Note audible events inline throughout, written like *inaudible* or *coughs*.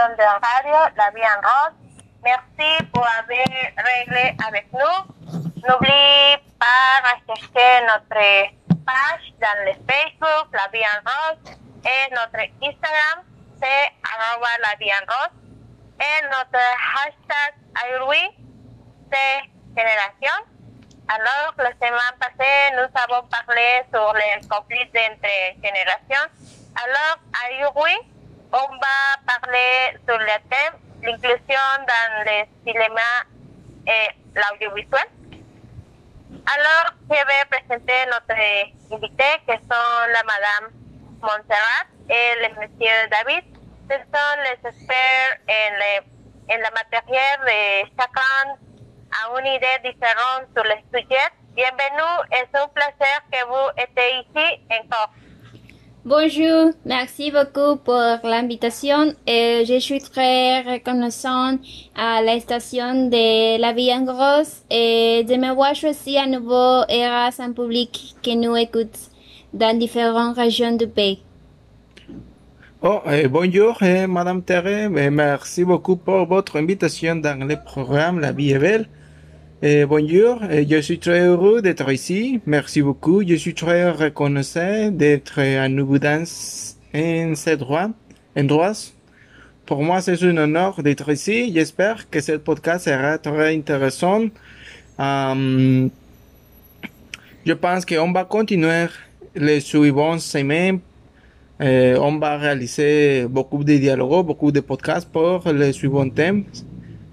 Station de radio, La Vie en Rose. Merci pour avoir réglé avec nous. N'oubliez pas de rechercher notre page dans le Facebook, La Vie en Rose, et notre Instagram, c'est arroba La Vie en Rose, et notre hashtag aujourd'hui, c'est Génération. Alors, la semaine passée, nous avons parlé sur les conflits entre générations. Alors, aujourd'hui, on va parler sur le thème l'inclusion dans le cinéma et l'audiovisuel. Alors, je vais présenter notre invité, qui sont la Madame Montserrat et le Monsieur David. Ce sont les experts en, le, en la matière de chacun a une idée différente sur le sujet. Bienvenue, c'est un plaisir que vous êtes ici encore. Bonjour, merci beaucoup pour l'invitation et je suis très reconnaissante à la station de La Vie en Grosse et de me voir aussi à nouveau grâce un public qui nous écoute dans différentes régions du pays. Oh, eh, bonjour, eh, Madame Terre, eh, merci beaucoup pour votre invitation dans le programme La Vie est belle. Eh, bonjour, eh, je suis très heureux d'être ici. Merci beaucoup. Je suis très reconnaissant d'être à nouveau dans cet endroit. Pour moi, c'est un honneur d'être ici. J'espère que ce podcast sera très intéressant. Um, je pense qu'on va continuer les suivantes semaines. Eh, on va réaliser beaucoup de dialogues, beaucoup de podcasts pour les suivants thèmes.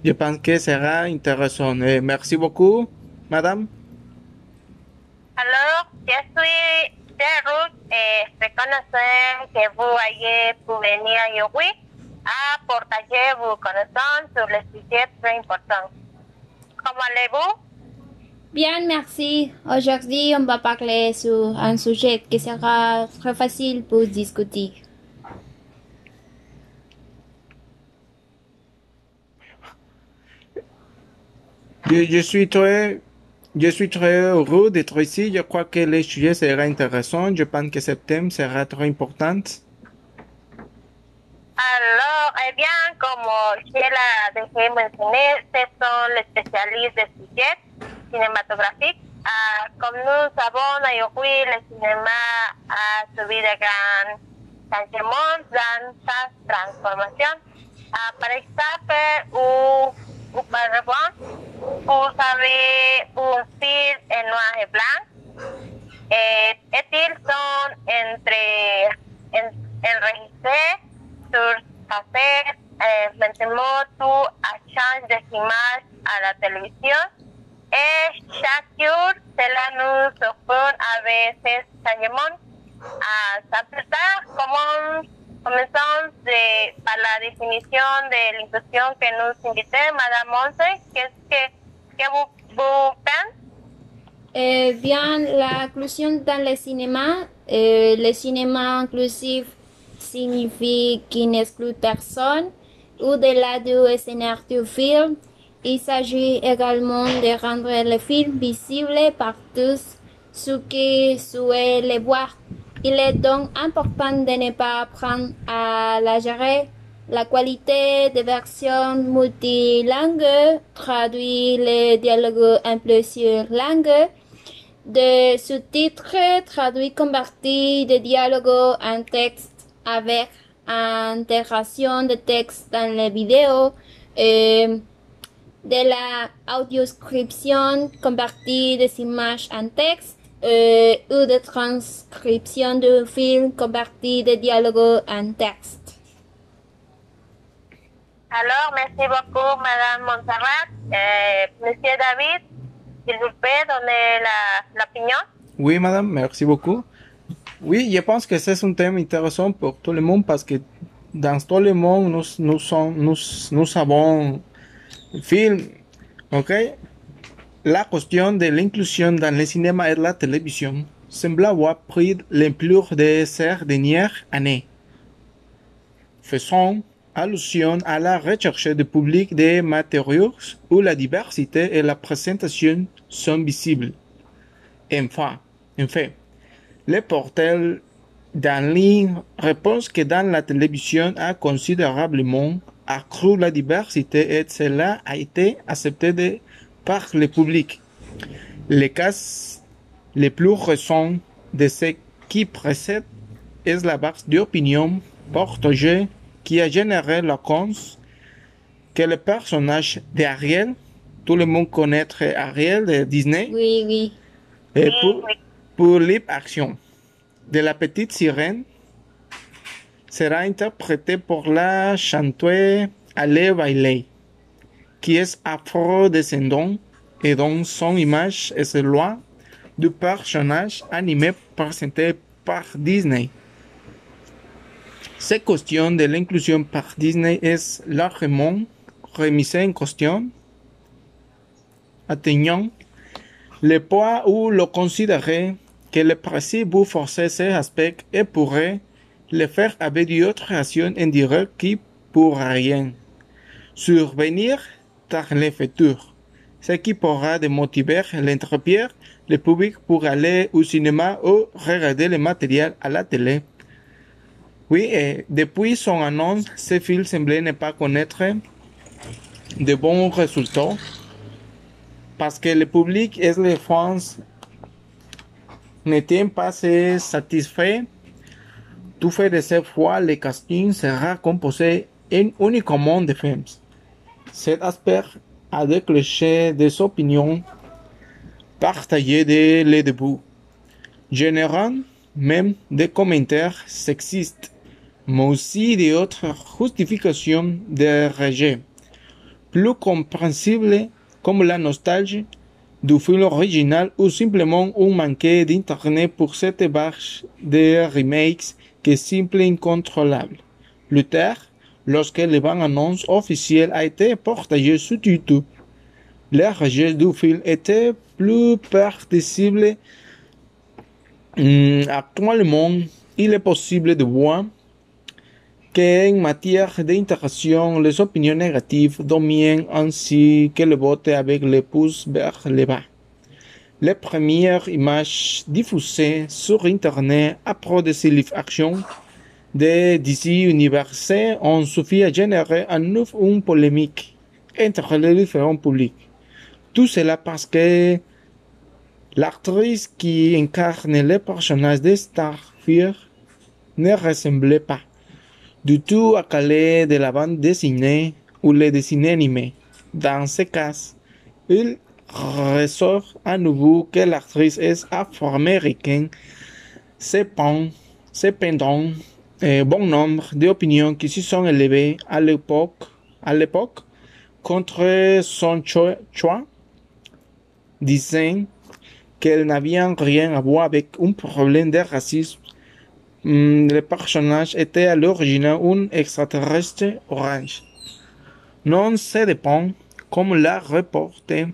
Je pense que sera intéressant. Eh, merci beaucoup, madame. Alors, je suis très heureux et reconnaissant que vous ayez pu venir aujourd'hui à partager vos connaissances sur le sujet très important. Comment allez-vous? Bien, merci. Aujourd'hui, on va parler sur un sujet qui sera très facile pour discuter. Je, je suis très, je suis très heureux d'être ici. Je crois que le sujet sera intéressant. Je pense que ce thème sera très important. Alors, eh bien, como je la dejé mencionar, ce sont les spécialistes des sujets cinématographiques. Ah, comme nous savons, aujourd'hui, le cinéma a subi de grands changements dans sa transformation. Ah, par exemple, ou, auparavant, vous avez un film en noir et blanc. Et, et ils sont entre, en, enregistrés sur cassette. Eh, maintenant, tout change d'images à la télévision. Et chaque jour, cela nous surprend avec ces changements. Ah, comenzamos de, par la definición de la inclusión que nos invité, Madame Monse, que, que vous, vous pensez? Eh, bien, l'inclusion dans le cinéma, euh, le cinéma inclusif signifie qu'il n'exclut personne. Au-delà du scénario du film, il s'agit également de rendre le film visible par tous ceux qui souhaitent le voir. Il est donc important de ne pas apprendre à la gérer. La qualité des versions multilingues traduit les dialogues en plusieurs langues, des sous-titres traduits convertis des dialogues en texte avec intégration de texte dans les vidéos, et de la audioscription convertie des images en texte, euh, ou de transcription de film converti de dialogues en texte. Alors, merci beaucoup, Madame Montserrat. Eh, Monsieur David, s'il vous plaît, donnez la- l'opinion. Oui, madame, merci beaucoup. Oui, je pense que c'est un thème intéressant pour tout le monde parce que dans tout le monde, nous, nous, sommes, nous, nous avons film, ok? La question de l'inclusion dans le cinéma et la télévision semble avoir pris l'ampleur de ces dernières années. Faisons allusion à la recherche de public des matériaux où la diversité et la présentation sont visibles. Enfin, en fait, le portail Danlin répond que dans la télévision a considérablement accru la diversité et cela a été accepté de- par le public. Les cas les plus récents de ce qui précède est la base d'opinion partagée qui a généré la cause que le personnage d'Ariel, tout le monde connaît Ariel de Disney, Oui, oui. et pour, pour action de la petite sirène sera interprétée par la chanteuse Ale Bailey, qui est afro-descendant et dont son image est loin du personnage animé présenté par Disney. Cette question de l'inclusion par Disney est largement remise en question, atteignant le point où l'on considérait que le principe vous forcer ces aspects et pourrait le faire avec d'autres actions indirectes qui pour rien survenir Ce qui pourra démotiver l'entreprise, le public pour aller au cinéma ou regarder le matériel à la télé. Oui, et depuis son annonce, ce film semblait ne pas connaître de bons résultats parce que le public et les fans n'étaient pas satisfaits. Tout fait de cette fois, le casting sera composé en- uniquement de femmes. Cet aspect a déclenché des opinions partagées dès le début, générant même des commentaires sexistes, mais aussi d'autres justifications de rejet, plus compréhensibles comme la nostalgie du film original ou simplement un manque d'internet pour cette vague de remakes qui est simple et incontrôlable. Lorsque le bande annonce officielle a été partagée sur YouTube, le rejet du film était plus. Hum, Actuellement, il est possible de voir qu'en matière d'interaction, les opinions négatives dominent ainsi que le vote avec les pouces vers le bas. Les premières images diffusées sur Internet après de ces live action de DC Universe ont suffi à générer à nouveau une polémique entre les différents publics. Tout cela parce que l'actrice qui incarne le personnage de Starfire ne ressemblait pas du tout à Calais de la bande dessinée ou le dessin animé. Dans ce cas, il ressort à nouveau que l'actrice est afro-américaine. Cependant bon nombre d'opinions qui se sont élevées à l'époque, à l'époque contre son cho- choix, disant qu'elle n'avait rien à voir avec un problème de racisme Hmm, le personnage était à l'origine un extraterrestre orange. Non se dépend, comme l'a reporté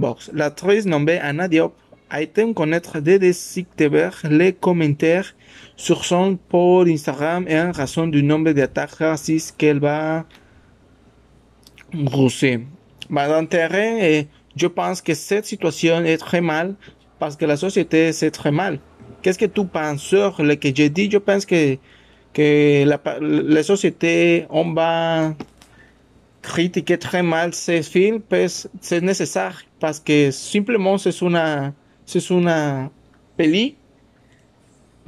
Box. L'actrice nommée Anna Diop a été connaître de détecter les commentaires sur son post Instagram et en raison du nombre d'attaques racistes qu'elle va reçu. D'intérêt, et je pense que cette situation est très mal parce que la société c'est très mal. Qu'est-ce que tu penses sur ce que j'ai dit? Je pense que, que la, société, on va critiquer très mal ces films, pues c'est nécessaire parce que simplement c'est une, c'est une peli.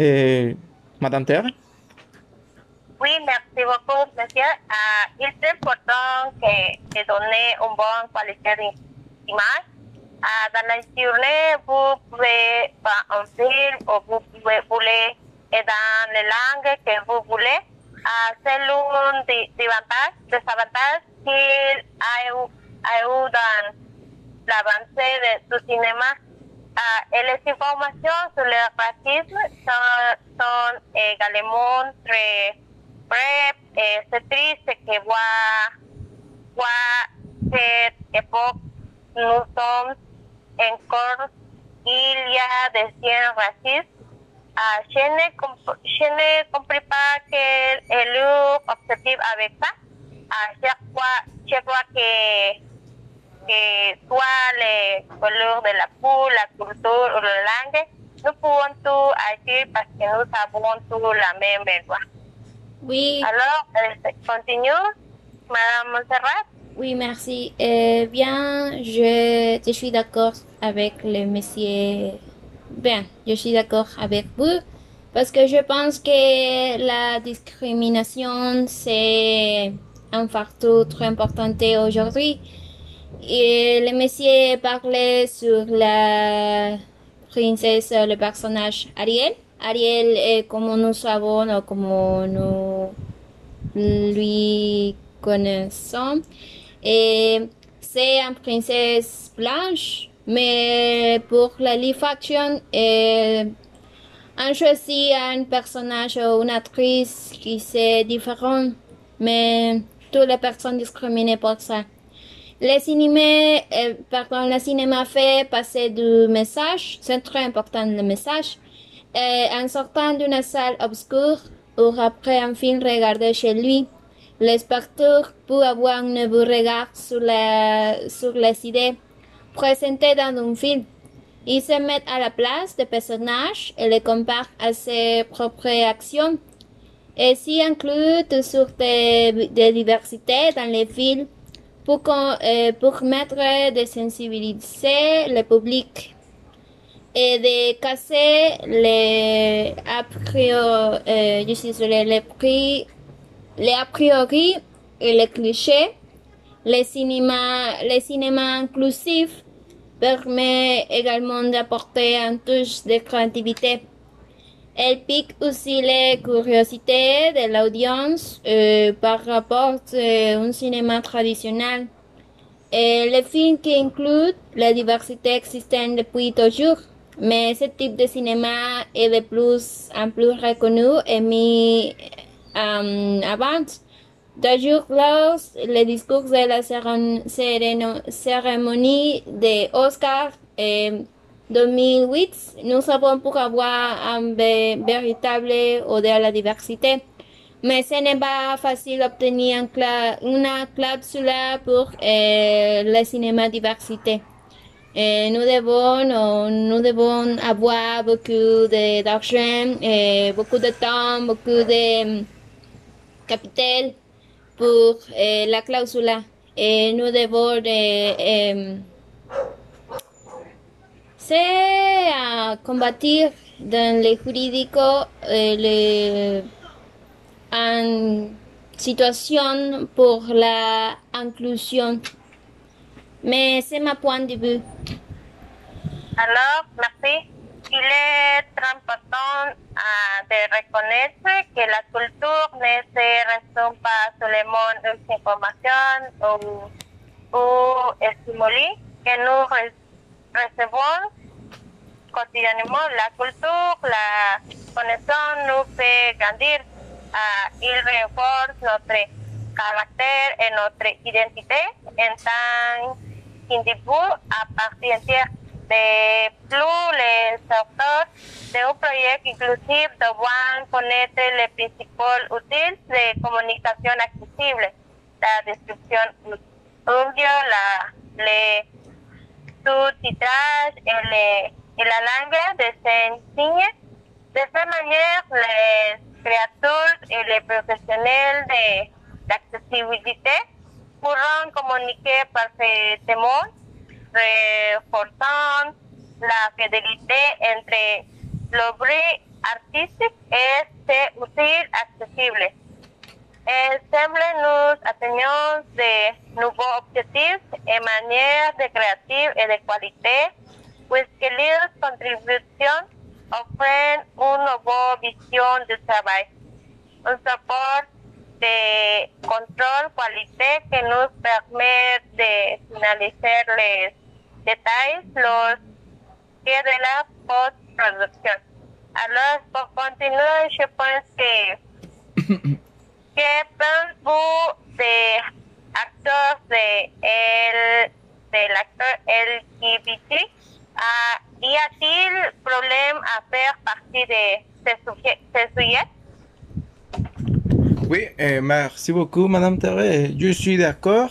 Eh, Madame Terre? Oui, merci beaucoup, monsieur. Ah, il est que de donner une bonne qualité d'image. Dans la journée, vous pouvez un film ou vous pouvez voler et dans que vous voulez. Ah, c'est l'un des, avantages, des avantages qu'il a. Ah, et les informations sur le racisme sont, sont également très brèves et c'est triste que voir, voir cette époque, nous sommes encore, il y a des signes racistes. Ah, je, ne comp- je ne comprends pas quel est leur objectif avec ça. À chaque fois, je crois que que soit les couleurs de la peau, la culture ou la langue, nous pouvons tout agir parce que nous avons tous la même loi. Oui, Alors, continue, Madame Montserrat. oui, merci. Euh, bien, je, je suis d'accord avec le monsieur. Bien, je suis d'accord avec vous parce que je pense que la discrimination, c'est un facteur très important aujourd'hui. Le monsieur parlait sur la princesse, le personnage Ariel. Ariel, est comme nous savons, ou comme nous lui connaissons, c'est une princesse blanche, mais pour la live action, euh, on choisit un personnage ou une actrice qui c'est différent, mais toutes les personnes discriminées pour ça. Le cinéma, euh, pardon, le cinéma fait passer du message, c'est très important le message. Euh, en sortant d'une salle obscure ou après un film regardé chez lui, le spectateur peut avoir un nouveau regard sur, la, sur les idées présentées dans un film. Il se met à la place des personnages et les compare à ses propres actions. Et s'y inclut toutes sortes de, de diversité dans les films pour, euh, pour mettre de sensibiliser le public et de casser les a priori, désolée, les, pri- les a priori et les clichés. Le cinéma, le cinéma inclusif permet également d'apporter un touche de créativité. Elle pique aussi les curiosités de l'audience euh, par rapport à un cinéma traditionnel. Et le film qui inclut la diversité existante depuis toujours, mais ce type de cinéma est de plus en plus reconnu et mis en avant. D'ailleurs, lors le discours de la cérémonie- des Oscars 2008, nous avons pour avoir un vé- véritable ode à la diversité. Mais ce n'est pas facile d'obtenir une clausule pour euh, le cinéma diversité. Et nous devons, euh, nous devons avoir beaucoup de- d'argent, et beaucoup de temps, beaucoup de euh, capital pour la clausule. Et nous devons euh, c'est à combattre dans les juridiques euh, le, en situation pour la inclusion. Mais c'est ma point de vue. Alors, merci. Il est important ah, de reconnaître que la culture ne se résume pas seulement aux informations ou, ou stimuli que nous re- recevons quotidiennement. La culture, la connaissance nous fait grandir. Ah, il renforce notre caractère et notre identité en tant qu'individu à part entière. De plus, les auteurs d'un projet inclusif doivent connaître les principaux outils de communication accessible, la description audio, la, les sous-titrage et, les- et la langue de signes. De cette manière, les créateurs et les professionnels de l'accessibilité pourront communiquer parfaitement, reforçant la fidélité entre l'objet artistique et ses outils accessibles. Et semble nous atteignons de nouveaux objectifs et manières de créative et de qualité, puisque leurs contributions offrent une nouvelle vision du travail, un support de contrôle qualité que nous permet de finaliser les détails los que de la post-production. Alors, pour continuer, je pense que *coughs* ¿Qué pensó de actores de el del LGBT? Ah, ¿Y a-t-il problème à faire partie de ce sujet? Oui, euh, merci beaucoup, Madame Thérèse. Je suis d'accord.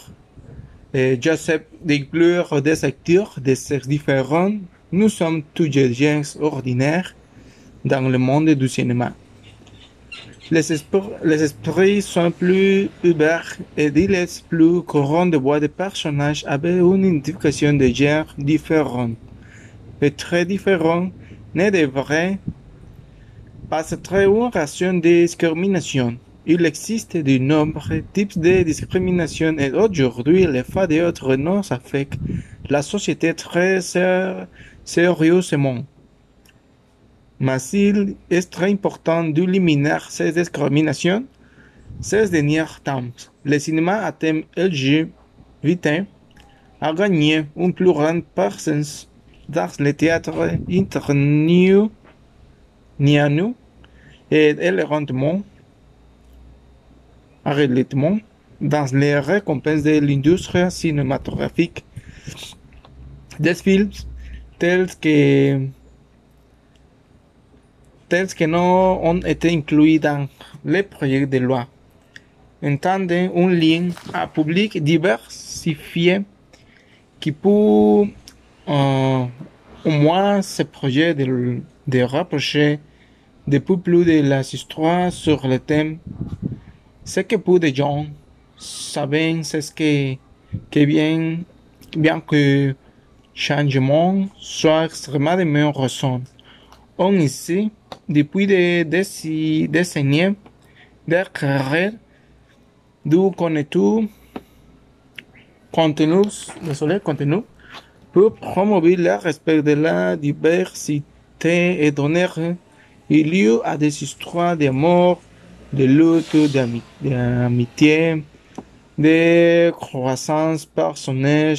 Euh, J'accepte d'inclure des acteurs de sexes différents nous sommes tous des gens ordinaires dans le monde du cinéma. Les, esprits, les sont plus ouverts et il est plus courant de voir des personnages avec une identification de genre différente et très différente ne devrait pas être une ration de discrimination. Il existe de nombreux types de discrimination et aujourd'hui le fait d'être non affecte la société très sérieusement. Mais il est très important d'éliminer ces discriminations ces derniers temps. Le cinéma à thème LGBT a gagné une plus grande présence dans le théâtre international et elle rendement relativement dans les récompenses de l'industrie cinématographique des films tels que tels que non ont été inclus dans les projets de loi. Entendez un lien à public diversifié qui peut euh, au moins ce projet de, de rapprocher depuis plus de la histoire sur le thème. Ce que peu de gens savent, c'est ce que, que bien, bien que changement soit extrêmement récent. On ici, depuis des décennies, des carrières du contenu, contenus, désolé, contenu, pour promouvoir le respect de la diversité et donner lieu à des histoires d'amour, de lutte, d'ami- d'amitié, de croissance personnelle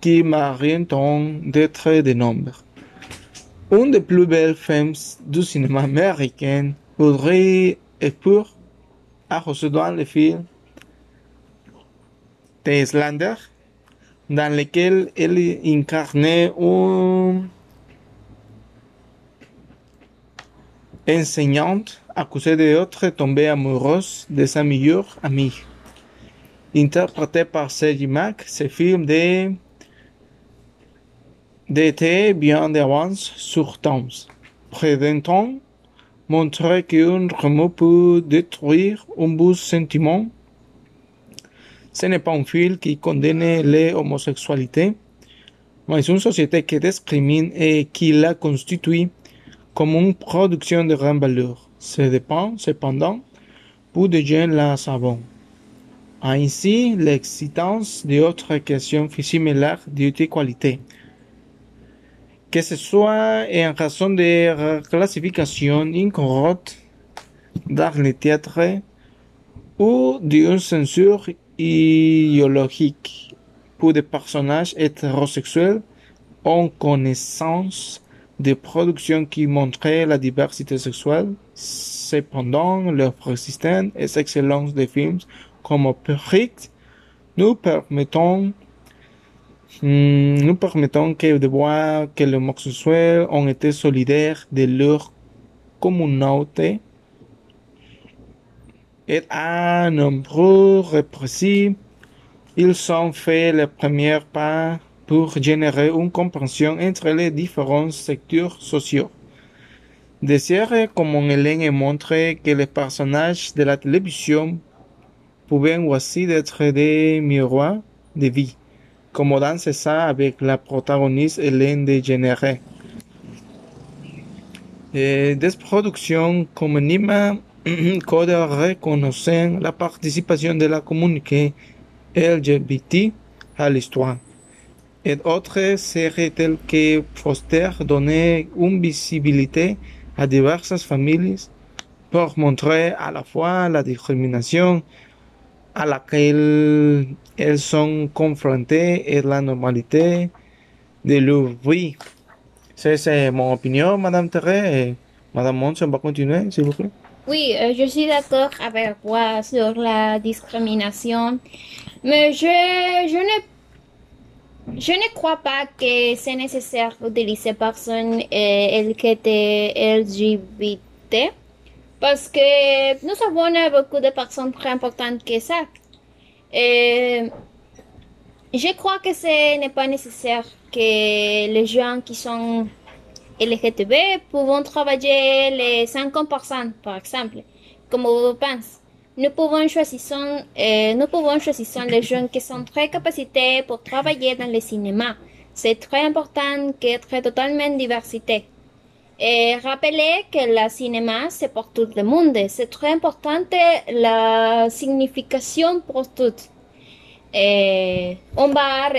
qui méritent d'être de nombre. Une des plus belles films du cinéma américain Audrey Hepburn a reçu dans le film The Islander, dans lequel elle incarnait un enseignante accusée d'être tombée amoureuse de sa meilleure amie. Interprété par Sergi Mac, ce film de d'été bien d'avance sur Thames, présentant montrer qu'un remous peut détruire un beau sentiment. Ce n'est pas un film qui condamne l'homosexualité, mais une société qui discrimine et qui la constitue comme une production de grande valeur. Ça dépend, cependant, pour des gens la savent. Ainsi, l'existence d'autres questions similaires d'inégalité. Que ce soit en raison de classification incorrecte dans le théâtre ou d'une censure idéologique pour des personnages hétérosexuels en connaissance des productions qui montraient la diversité sexuelle. Cependant, leur persistance et excellence des films comme Perfect nous permettent Hmm, nous permettons que de voir que les homosexuels ont été solidaires de leur communauté et à nombreux répressifs, ils ont fait les premiers pas pour générer une compréhension entre les différents secteurs sociaux. Des séries comme Hélène montré que les personnages de la télévision pouvaient aussi être des miroirs de vie comme dans ça avec la protagoniste Hélène DeGeneres. Et des productions comme Nima Code *clears throat* reconnaissant la participation de la communauté LGBT à l'histoire. Et autres séries telles que Foster donnaient une visibilité à diverses familles pour montrer à la fois la discrimination à laquelle elles sont confrontées et la normalité de leur vie. C'est mon opinion, Madame Thérèse. Et Madame Mons, on va continuer, s'il vous plaît. Oui, euh, je suis d'accord avec toi sur la discrimination, mais je, ne, crois pas que c'est nécessaire d'utiliser personnes euh, LGBT parce que nous avons beaucoup de personnes très importantes que ça. Et je crois que ce n'est pas nécessaire que les gens qui sont LGTB pouvons travailler les 50%, par exemple, comme vous pensez. Nous pouvons choisir, euh, nous pouvons choisir les gens qui sont très capacités pour travailler dans le cinéma. C'est très important qu'être totalement diversité. Et rappelez que le cinéma, c'est pour tout le monde. C'est très important la signification pour tous. Et on va,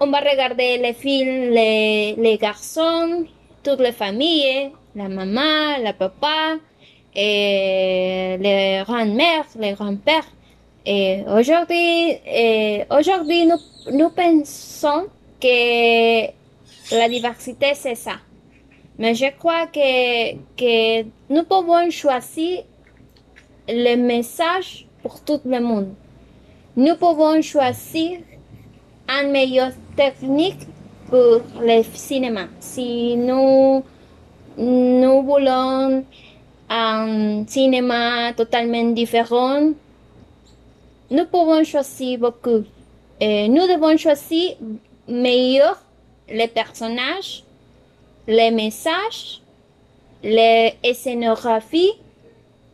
on va regarder les films, les, garçons, toutes les familles, la maman, la papa, les grands-mères, les grands-pères. Et aujourd'hui, aujourd'hui, nous, nous pensons que la diversité, c'est ça. Mais je crois que, que nous pouvons choisir le message pour tout le monde. Nous pouvons choisir une meilleure technique pour le cinéma. Si nous, nous voulons un cinéma totalement différent, nous pouvons choisir beaucoup. Nous devons choisir meilleur les personnages, les messages, les scénographies,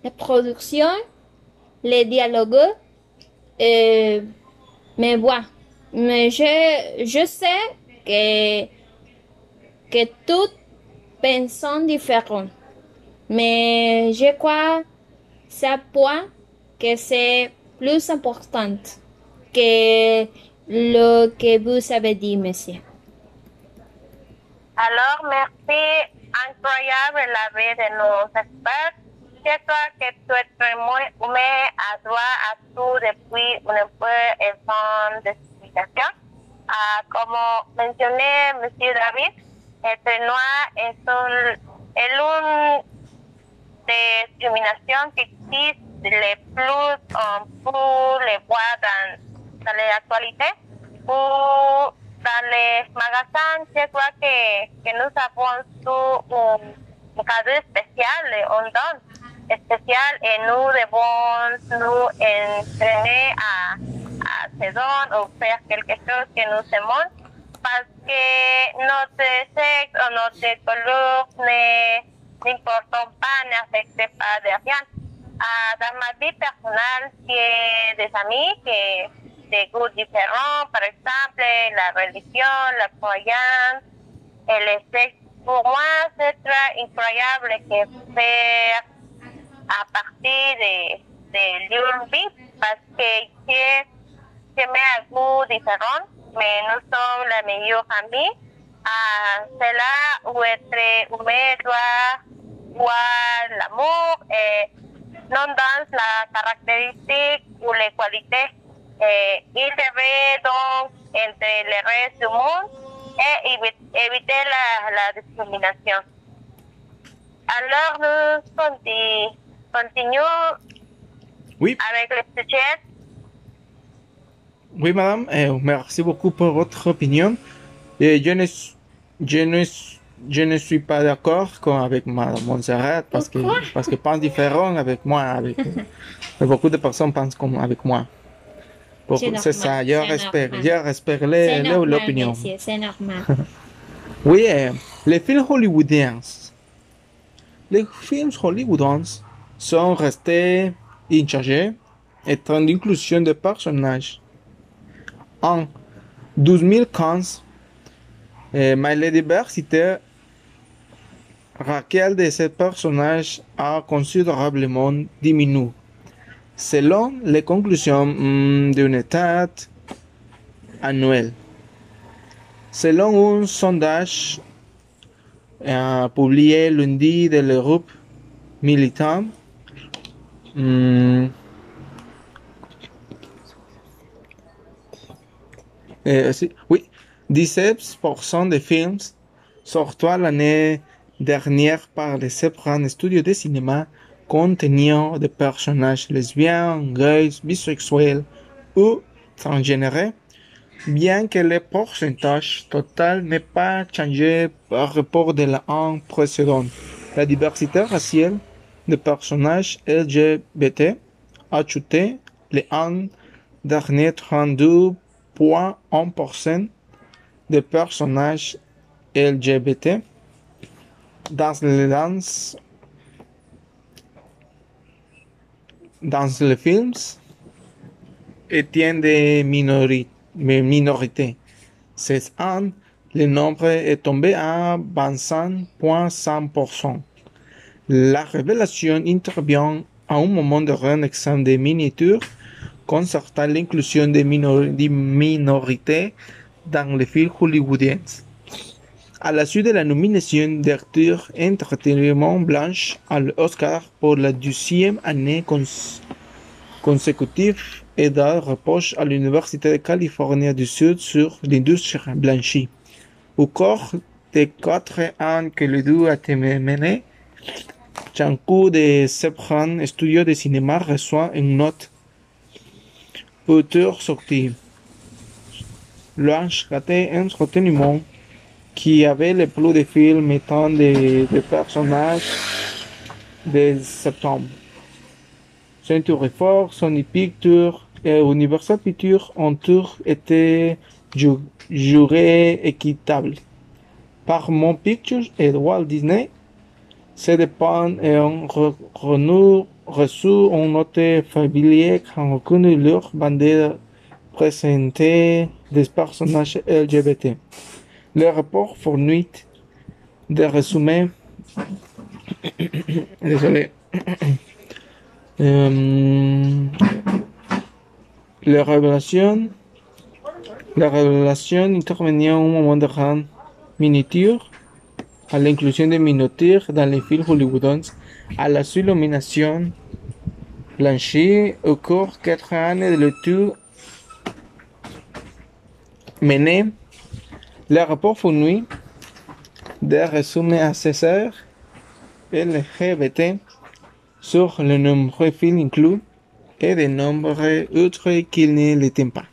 les productions, les dialogues, et mes voix. Mais je, je sais que, que tout pensent différent. Mais je crois, c'est point que c'est plus important que le que vous avez dit, monsieur. Alors, merci incroyable la vie de nos experts. J'espère que tu es très humé à toi, à tout depuis une peu fin d'explication. Ah, como mencioné, Monsieur David, el noir es un, el un de discriminación que existe le plus um, pour les voix dans, dans l'actualité ou dans les magasins, je crois que, que nous avons tout un, un cadeau spécial, un don spécial et nous devons nous entraîner à saison ou faire quelque chose que nous aimons parce que notre sexe ou notre couleur n'importe pas, n'affecte pas de rien. Ah, dans ma vie personnelle, j'ai des amis qui des goûts différents, par exemple la religion, la croyance et le sexe. Pour moi, c'est très incroyable que faire à partir de, de leur vie parce que j'ai que me un goût différent, mais nous sommes la meilleure amie. Ah, c'est là où être humain doit voir l'amour et non dans la caractéristique ou les qualités. Et il devrait donc entre le reste du monde et éviter la, la discrimination. Alors nous continuons oui. avec le sujet Oui, madame, eh, merci beaucoup pour votre opinion. Et je ne, je ne, je ne suis pas d'accord avec madame Montserrat parce que, parce que pense différent avec moi. Avec, beaucoup de personnes pensent comme avec moi. C'est ça, je respecte, je respecte l'opinion. C'est normal. *laughs* oui, eh, les films hollywoodiens. Les films hollywoodiens sont restés inchangés étant l'inclusion de personnages en 2015, eh, la diversité Raquel de ces personnages a considérablement diminué, selon les conclusions mm, d'une étude annuelle. Selon un sondage eh, publié lundi de l'Europe militant, Euh, oui, 17% des films sortis l'année dernière par les sept studios de cinéma contenaient des personnages lesbiens, gays, bisexuels ou transgénérés, bien que le pourcentage total n'ait pas changé par rapport à l'an précédent. La diversité raciale des personnages LGBT a chuté les an dernier 32 6,1% de personnages LGBT dans les danses dans les films étant des minori- minorités. Cette année, le nombre est tombé à 25,5%. La révélation intervient à un moment de un examen de miniatures concernant l'inclusion des, des minorités dans les films hollywoodiens. À la suite de la nomination d'Arthur Entertainment Blanche à l'Oscar pour la deuxième année cons- consécutive et d'un reproche à l'Université de Californie du Sud sur l'industrie blanchie. Au cours des quatre ans que le duo a été mené, Chankou de Sepran Studio de cinéma reçoit une note auteur sortie. Blanche raté un entreteniment qui avait le plus de films étant des, personnages de septembre. Century Fox, Sony Pictures et Universal Pictures ont tous été ju- jurés équitables. Paramount Pictures et Walt Disney se dépendent et ont re- reçu une note familière qui ont reconnu leur bandère présentée des personnages LGBT. Le rapport fournit des résumés. *coughs* Désolé. *coughs* Euh, la révélation, la révélation intervenait au moment de rendre miniature à l'inclusion des minorités dans les films hollywoodiens à la seule nomination blanchie au cours quatre années de l'étude menée. Le rapport fournit des résumés à César LGBT sur le nombreux films inclus et de nombreux autres qui ne l'étaient pas,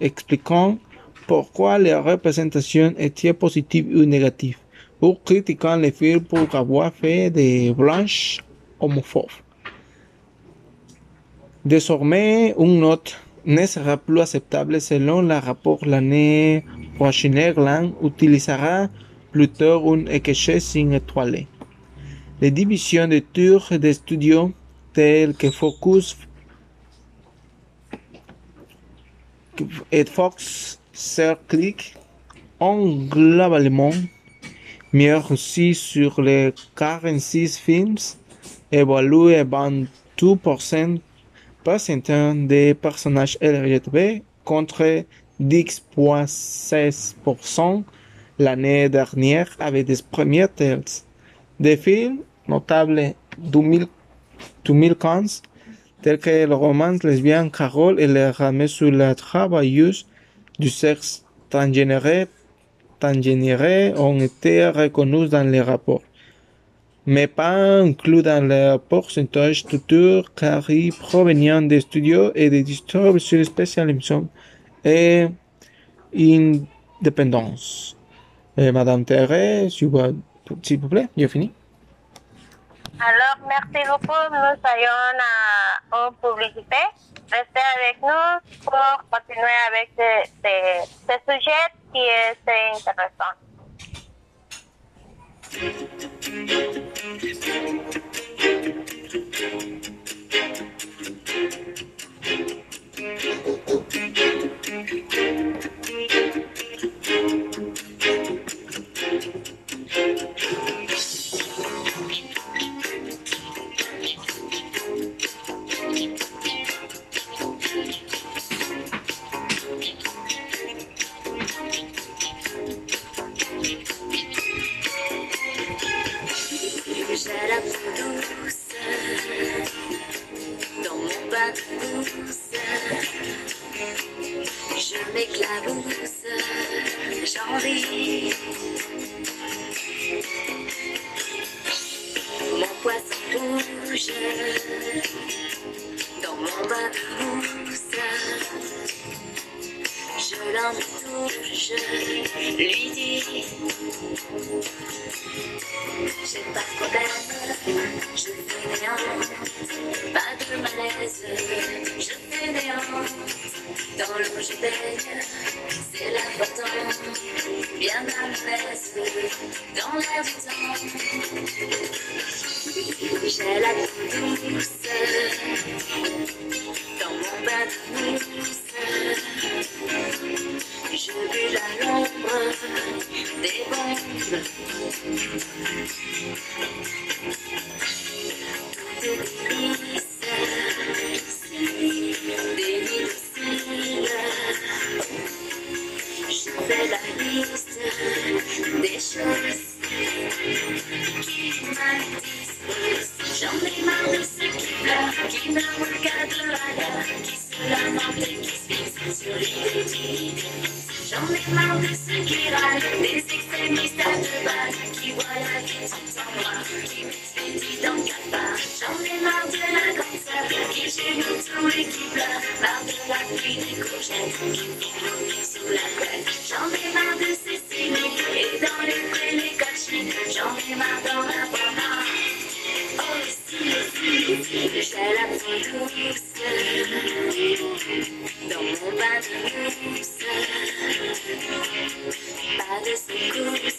expliquant pourquoi les représentations étaient positives ou négatives, ou critiquant les films pour avoir fait des blanches homophobes. Désormais, une note ne sera plus acceptable selon le rapport l'année Irlande utilisera plutôt une échelle sin étoilée. Les divisions de tours de studio telles que Focus et Fox Circlic ont globalement mieux réussi sur les 46 films évalués à 22% présentant des personnages LGBT contre 10,16% l'année dernière avec des premiers tels. Des films notables 2000 2015 tels que le roman lesbien Carole et le ramé sur la travailleuse du sexe transgénéré, ont été reconnus dans les rapports, mais pas inclus dans le pourcentage total car ils provenaient des studios et des distributeurs spécialisés et indépendance. Madame Thérèse, s'il vous plaît, j'ai fini. Alors, merci beaucoup. Nous allons à une publicité. Restez avec nous pour continuer avec ce, sujet qui est intéressant. Je j'en ris. Mon poisson bouge dans mon bain douce. Je l'en touche, lui dis. J'ai pas Don't move, but lose. But it's a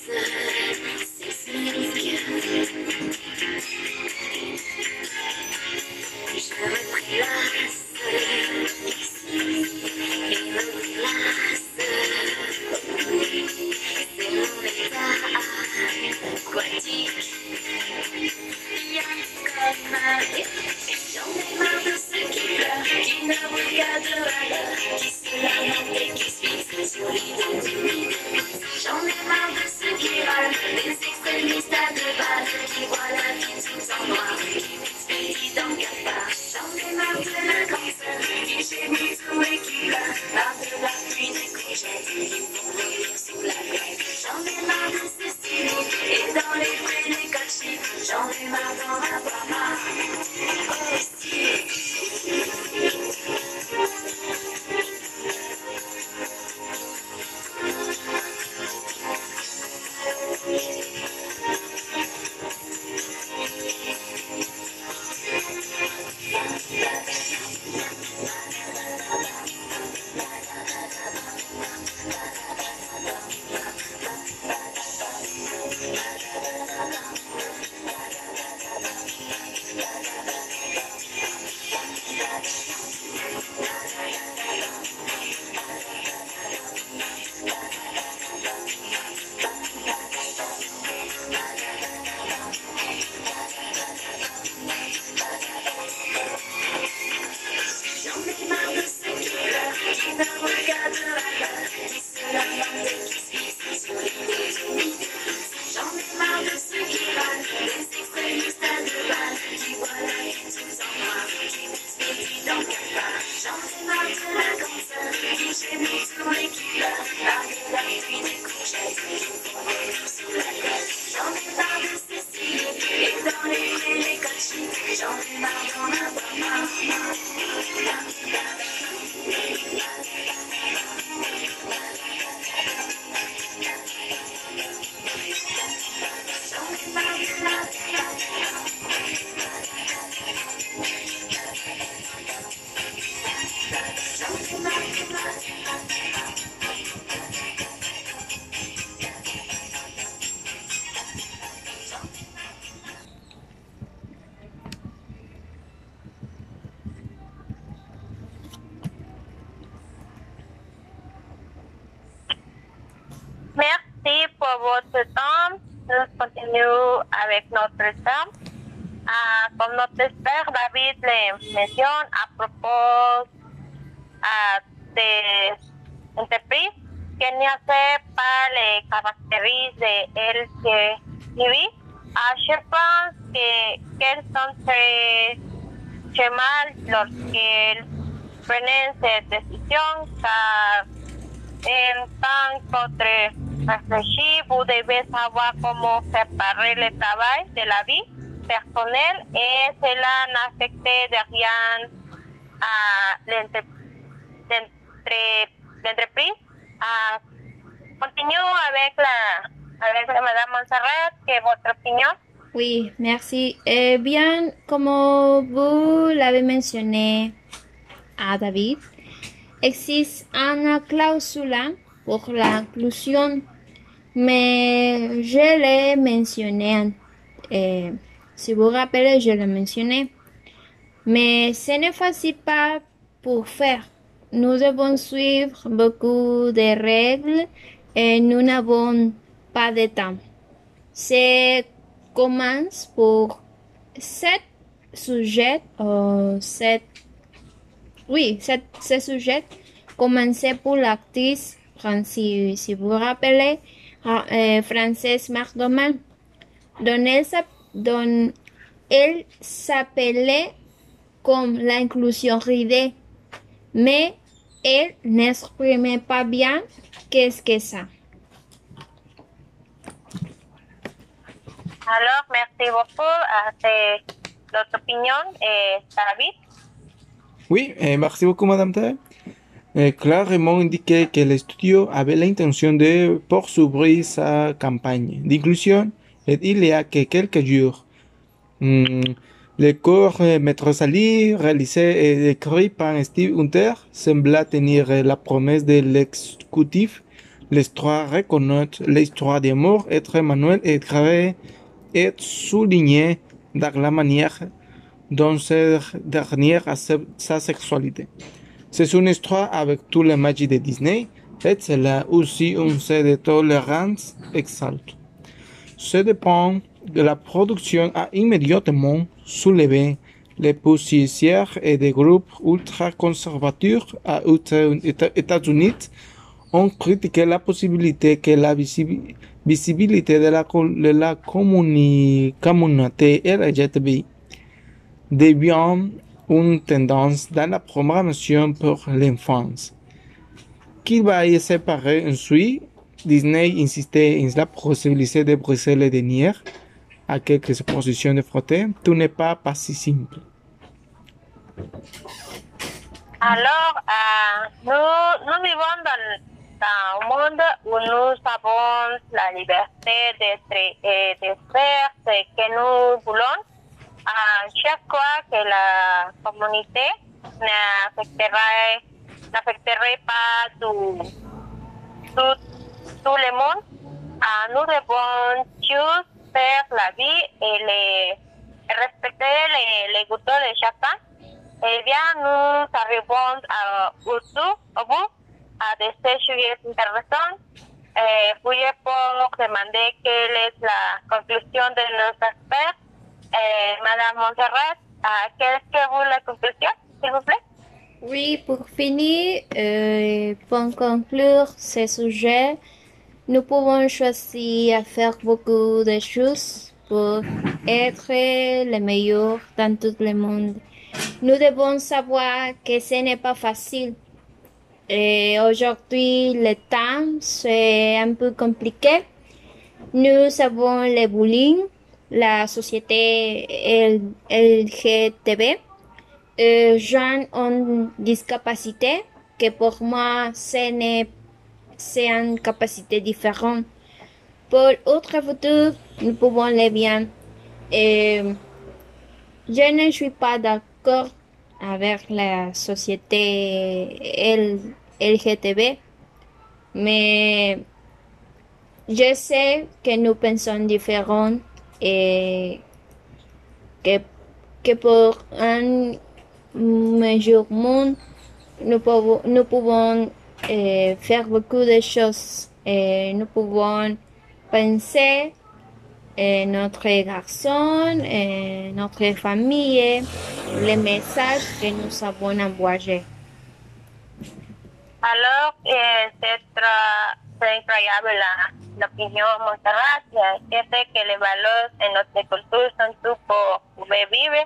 venu avec notre femme. Ah, comme notre David le menciona a propósito ah, de entreprise que ni sepa les eh, caractéristiques de él que viví, je que, très, los que decisión en tant Asnajibu debes agua como ferparrele tabay de la vi, personel es eh, el anafecte de rian a l'entreprise. a continúo avec la, avec la madame Montserrat, que vuestra opinión. Oui, merci. Eh, bien, como vous l'avez mencioné a David, existe una cláusula pour l'inclusion, mais je l'ai mentionné. Eh, si vous vous rappelez, je l'ai mentionné. Mais ce n'est facile pas pour faire. Nous devons suivre beaucoup de règles et nous n'avons pas de temps. C'est commence pour sept sujets, euh, oui, sept, sept sujets pour l'actrice si, si vous vous rappelez, euh, Frances McDormand, dont elle, s'appelait comme l'inclusion ridée, mais elle n'exprimait pas bien qu'est-ce que ça. Alors, merci beaucoup. Ah, C'est notre opinion. Et David, Oui, merci beaucoup, Madame Terre. Eh, clairement indiqué que le studio avait l'intention de poursuivre sa campagne d'inclusion et il y a que quelques jours. Hmm, le eh, Maître Sali, réalisé et écrit par Steve Hunter, sembla tenir la promesse de l'exécutif. L'histoire reconnaît l'histoire d'amour entre Emmanuel et Grave est soulignée dans la manière dont cette dernière accepte sa sexualité. C'est une histoire avec tous les magies de Disney et c'est aussi un set de tolérance exalte. Ce dépend de la production a immédiatement soulevé les poussières et des groupes ultra-conservateurs aux États-Unis ont critiqué la possibilité que la visibi- visibilité de la, la communauté LGTBI devient une tendance dans la programmation pour l'enfance. Qu'il va y séparer ensuite, Disney insistait en la possibilité de briser les dernières à quelques positions de frotter. Tout n'est pas, pas si simple. alors, ah, nous, nous vivons dans un monde où nous avons la liberté d'être et de faire ce que nous voulons. À chaque fois que la communauté n'affecterait n'affecterait pas tout, tout, tout le monde, ah, nous devons juste faire la vie et les, respecter les, les goûts de chacun. Eh bien, nous arrivons à, au, tout- au bout à de ces sujets intéressants. Eh, veuillez pour demander quelle est la conclusion de nos experts. Eh, Madame Montserrat, qu'est-ce que vous la conclusion, s'il vous plaît? Oui, pour finir, euh, pour conclure ce sujet, nous pouvons choisir à faire beaucoup de choses pour être les meilleurs dans tout le monde. Nous devons savoir que ce n'est pas facile. Et aujourd'hui, le temps, c'est un peu compliqué. Nous avons le bullying, la société LGTB, euh, gens ont discapacité, que pour moi, c'est une capacité différente. Pour autre futur, nous pouvons le bien. Et je ne suis pas d'accord avec la société LGTB, mais je sais que nous pensons différents et que, que pour un monde, nous pouvons, nous pouvons euh, faire beaucoup de choses. Et nous pouvons penser euh, notre garçon, euh, notre famille, les messages que nous avons envoyés. Alors, eh, c'est tra- c'est incroyable la- l'opinion Montserrat. eh, Je sais que les valeurs en notre culture sont tout pour pouvoir vivre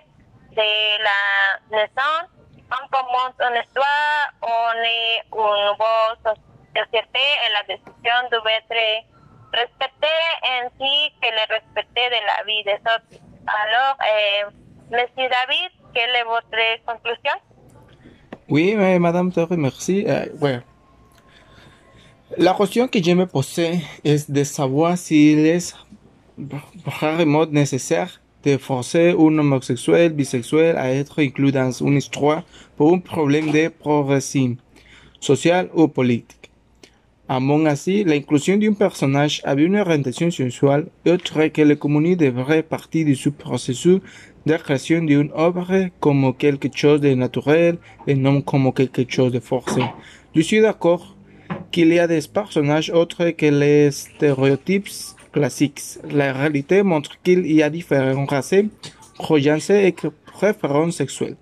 de la naissance. On commence une histoire, on est une nouvelle so- société et la décision doit être respectée ainsi que le respect de la vie des autres. Alors, eh, Monsieur David, quelle est votre conclusion? Oui, mais Madame Torre, merci. Euh, ouais. La question que je me posais est de savoir s'il est vraiment nécessaire de forcer un homosexuel, bisexuel à être inclus dans une histoire pour un problème de progression social ou politique. Amun ainsi, l'inclusion d'un personnage avec une orientation sexuelle autre que le commune devrait partie de ce processus de création d'une œuvre comme quelque chose de naturel et non comme quelque chose de forcé. Je suis d'accord qu'il y a des personnages autres que les stéréotypes classiques. La réalité montre qu'il y a différentes races, croyances et préférences sexuelles.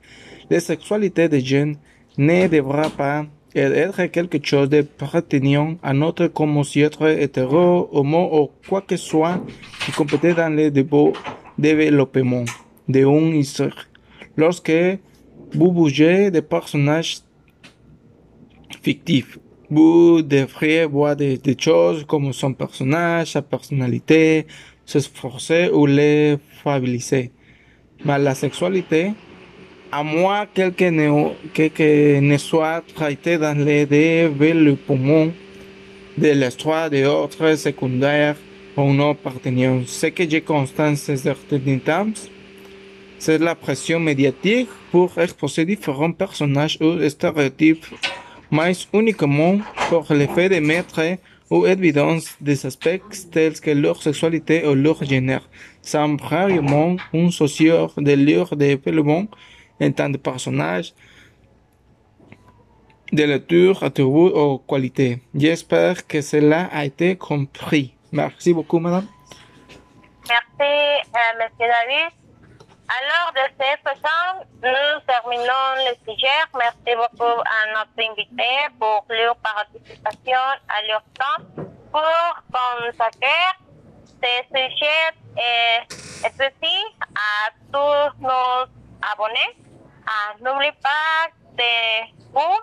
La sexualité des jeunes ne devra pas être quelque chose de pertinent à notre comme si être hétéro, homo ou quoi que soit qui compétait dans le développement d'une histoire. Lorsque vous bougez des personnages fictifs, vous devriez voir des, des choses comme son personnage, sa personnalité, s'efforcer ou les favoriser. Mais la sexualité, à moins qu'elle que ne, que, ne soit traitée dans le développement de l'histoire de autres secondaires ou non pertinents. Ce que j'ai constant ces certains temps, c'est la pression médiatique pour exposer différents personnages ou stéréotypes, mais uniquement pour le fait de mettre ou évidence des aspects tels que leur sexualité ou leur genre, sans vraiment un socio de leur développement en tant que personnage, de lecture, attributs ou qualités. J'espère que cela a été compris. Merci beaucoup, madame. Merci, euh, Monsieur David. Alors, de cette façon, nous terminons le sujet. Merci beaucoup à notre invité pour leur participation à leur temps pour consacrer ce sujet et, et ceci à tous nos abonnés. Ah, N'oubliez pas de vous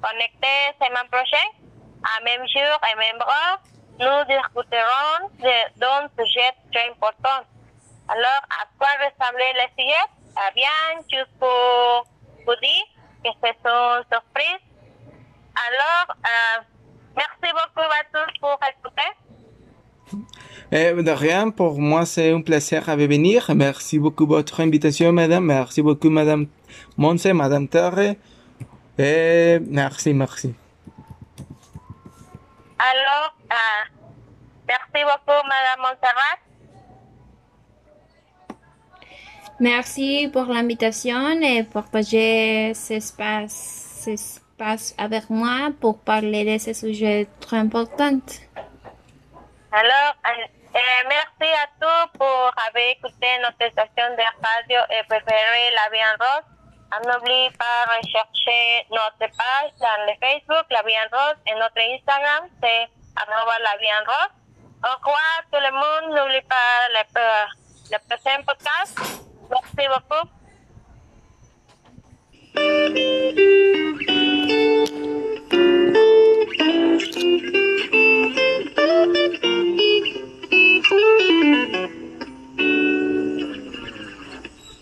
connecter semaine prochaine à même jour et même heure. Nous discuterons d'un sujet très important. Alors, à quoi ressemblait Eh bien, juste pour vous dire que c'est une surprise. Alors, euh, merci beaucoup à tous pour écouter. Eh, de rien, pour moi, c'est un plaisir de venir. Merci beaucoup pour votre invitation, madame. Merci beaucoup, madame Monse, madame Terre. Et merci, merci. Alors, euh, merci beaucoup, Madame Montserrat. Merci pour l'invitation et partager cet espace, cet avec moi pour parler de ce sujet très important. Alors, euh, euh, merci à tous pour avoir écouté notre station de radio et préféré La Vie en Rose. N'oubliez pas de rechercher notre page dans le Facebook, La Vie en Rose, et notre Instagram, c'est arroba La Vie en Rose. Au revoir tout le monde. N'oubliez pas le, le prochain podcast. Merci beaucoup. Thank you.